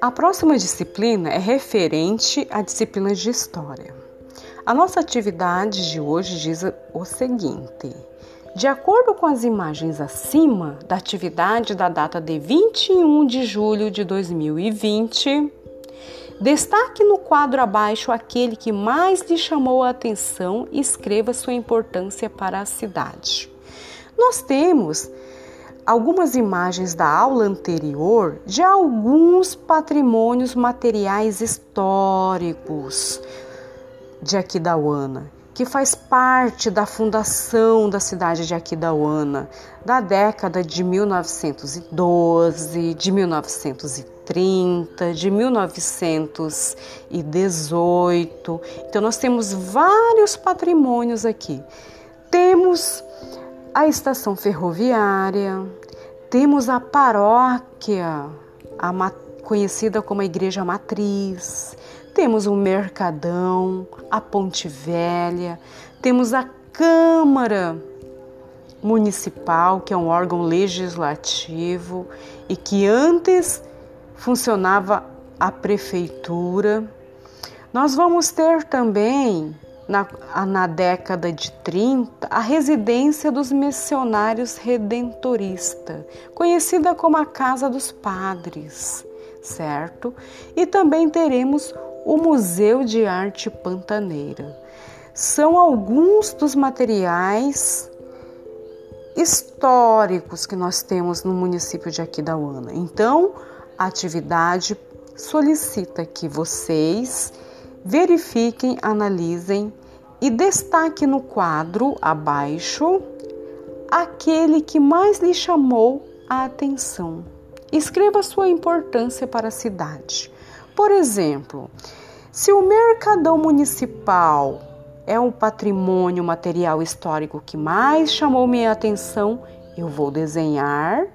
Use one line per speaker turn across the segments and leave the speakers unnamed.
A próxima disciplina é referente à disciplina de História. A nossa atividade de hoje diz o seguinte: de acordo com as imagens acima da atividade da data de 21 de julho de 2020, destaque no quadro abaixo aquele que mais lhe chamou a atenção e escreva sua importância para a cidade. Nós temos algumas imagens da aula anterior de alguns patrimônios materiais históricos de Aquidauana, que faz parte da fundação da cidade de Aquidauana, da década de 1912, de 1930, de 1918. Então nós temos vários patrimônios aqui. Temos a estação ferroviária, temos a paróquia, a conhecida como a Igreja Matriz, temos o Mercadão, a Ponte Velha, temos a Câmara Municipal, que é um órgão legislativo e que antes funcionava a prefeitura. Nós vamos ter também na, na década de 30, a residência dos missionários redentoristas, conhecida como a Casa dos Padres, certo? E também teremos o Museu de Arte Pantaneira. São alguns dos materiais históricos que nós temos no município de Aquidauana. Então, a atividade solicita que vocês verifiquem, analisem e destaque no quadro abaixo aquele que mais lhe chamou a atenção. Escreva sua importância para a cidade. Por exemplo, se o Mercadão Municipal é um patrimônio material histórico que mais chamou minha atenção, eu vou desenhar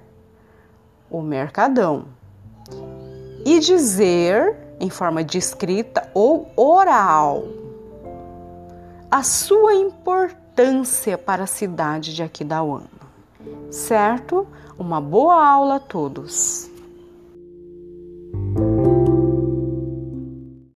o Mercadão e dizer em forma de escrita ou oral a sua importância para a cidade de Aquidauana. Certo? Uma boa aula a todos!